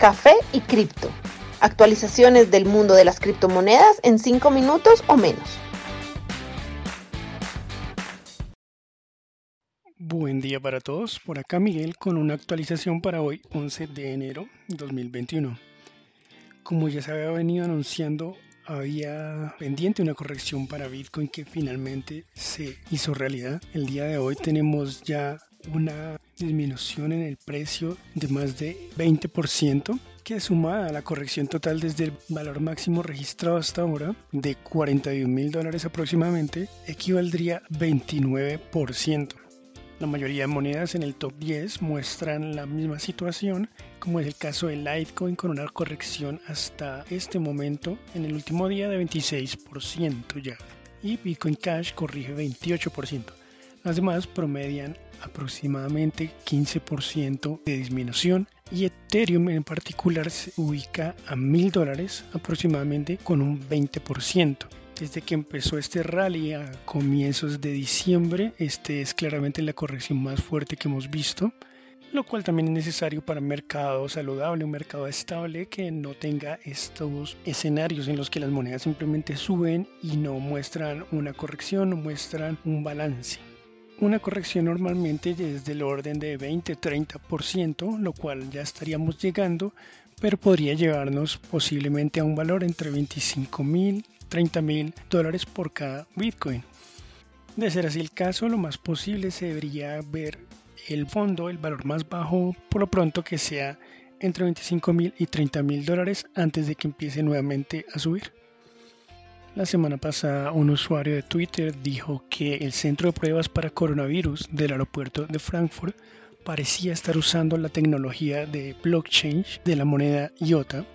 café y cripto. Actualizaciones del mundo de las criptomonedas en 5 minutos o menos. Buen día para todos, por acá Miguel con una actualización para hoy 11 de enero 2021. Como ya se había venido anunciando, había pendiente una corrección para Bitcoin que finalmente se hizo realidad. El día de hoy tenemos ya una disminución en el precio de más de 20%, que sumada a la corrección total desde el valor máximo registrado hasta ahora de 41 mil dólares aproximadamente, equivaldría 29%. La mayoría de monedas en el top 10 muestran la misma situación, como es el caso de Litecoin con una corrección hasta este momento en el último día de 26% ya. Y Bitcoin Cash corrige 28%. Las demás promedian aproximadamente 15% de disminución y Ethereum en particular se ubica a mil dólares aproximadamente con un 20%. Desde que empezó este rally a comienzos de diciembre, este es claramente la corrección más fuerte que hemos visto, lo cual también es necesario para un mercado saludable, un mercado estable que no tenga estos escenarios en los que las monedas simplemente suben y no muestran una corrección, no muestran un balance. Una corrección normalmente es del orden de 20-30%, lo cual ya estaríamos llegando, pero podría llevarnos posiblemente a un valor entre 25 mil, 30 mil dólares por cada Bitcoin. De ser así el caso, lo más posible se debería ver el fondo, el valor más bajo, por lo pronto que sea entre 25 mil y 30 mil dólares antes de que empiece nuevamente a subir. La semana pasada un usuario de Twitter dijo que el centro de pruebas para coronavirus del aeropuerto de Frankfurt parecía estar usando la tecnología de blockchain de la moneda IOTA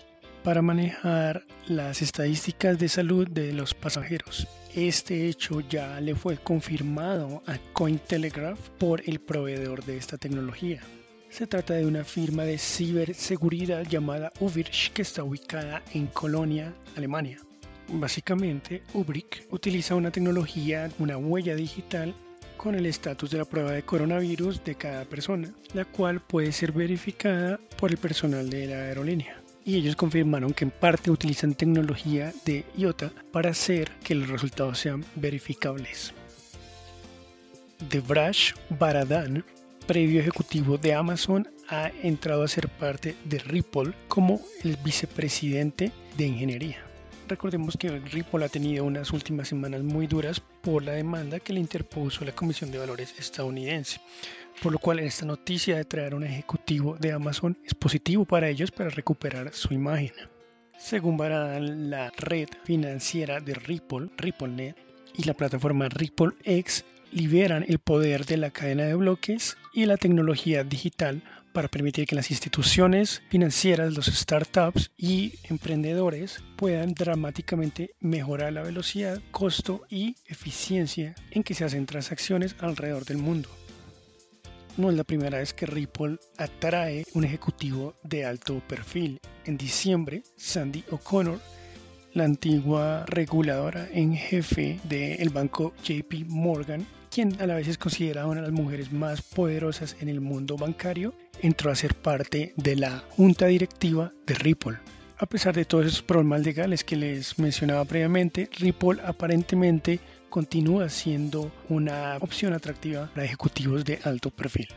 para manejar las estadísticas de salud de los pasajeros. Este hecho ya le fue confirmado a Cointelegraph por el proveedor de esta tecnología. Se trata de una firma de ciberseguridad llamada Uvirch que está ubicada en Colonia, Alemania. Básicamente, Ubric utiliza una tecnología, una huella digital con el estatus de la prueba de coronavirus de cada persona, la cual puede ser verificada por el personal de la aerolínea. Y ellos confirmaron que en parte utilizan tecnología de IOTA para hacer que los resultados sean verificables. Debrash Baradan, previo ejecutivo de Amazon, ha entrado a ser parte de Ripple como el vicepresidente de ingeniería. Recordemos que Ripple ha tenido unas últimas semanas muy duras por la demanda que le interpuso la Comisión de Valores estadounidense, por lo cual esta noticia de traer un ejecutivo de Amazon es positivo para ellos para recuperar su imagen. Según Baradan, la red financiera de Ripple, RippleNet, y la plataforma RippleX liberan el poder de la cadena de bloques y la tecnología digital para permitir que las instituciones financieras, los startups y emprendedores puedan dramáticamente mejorar la velocidad, costo y eficiencia en que se hacen transacciones alrededor del mundo. No es la primera vez que Ripple atrae un ejecutivo de alto perfil. En diciembre, Sandy O'Connor, la antigua reguladora en jefe del banco JP Morgan, quien a la vez es considerada una de las mujeres más poderosas en el mundo bancario, entró a ser parte de la junta directiva de Ripple. A pesar de todos esos problemas legales que les mencionaba previamente, Ripple aparentemente continúa siendo una opción atractiva para ejecutivos de alto perfil.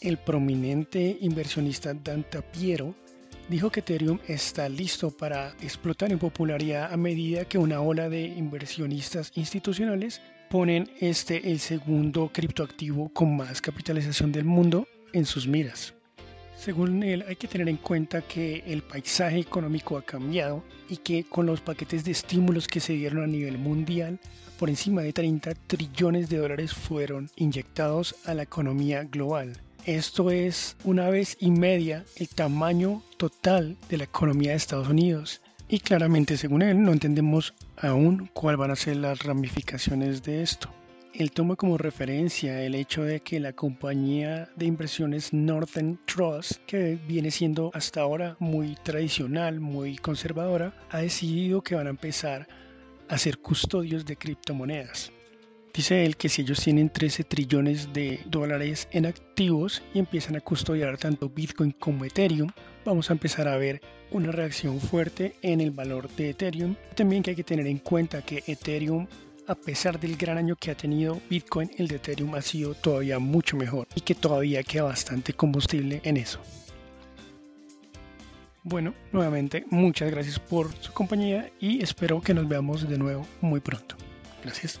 El prominente inversionista Dan Tapiero dijo que Ethereum está listo para explotar en popularidad a medida que una ola de inversionistas institucionales ponen este el segundo criptoactivo con más capitalización del mundo en sus miras. Según él, hay que tener en cuenta que el paisaje económico ha cambiado y que con los paquetes de estímulos que se dieron a nivel mundial, por encima de 30 trillones de dólares fueron inyectados a la economía global. Esto es una vez y media el tamaño total de la economía de Estados Unidos y claramente, según él, no entendemos aún cuáles van a ser las ramificaciones de esto. Él toma como referencia el hecho de que la compañía de inversiones Northern Trust, que viene siendo hasta ahora muy tradicional, muy conservadora, ha decidido que van a empezar a ser custodios de criptomonedas. Dice él que si ellos tienen 13 trillones de dólares en activos y empiezan a custodiar tanto Bitcoin como Ethereum, vamos a empezar a ver una reacción fuerte en el valor de Ethereum. También que hay que tener en cuenta que Ethereum a pesar del gran año que ha tenido Bitcoin, el de Ethereum ha sido todavía mucho mejor y que todavía queda bastante combustible en eso. Bueno, nuevamente muchas gracias por su compañía y espero que nos veamos de nuevo muy pronto. Gracias.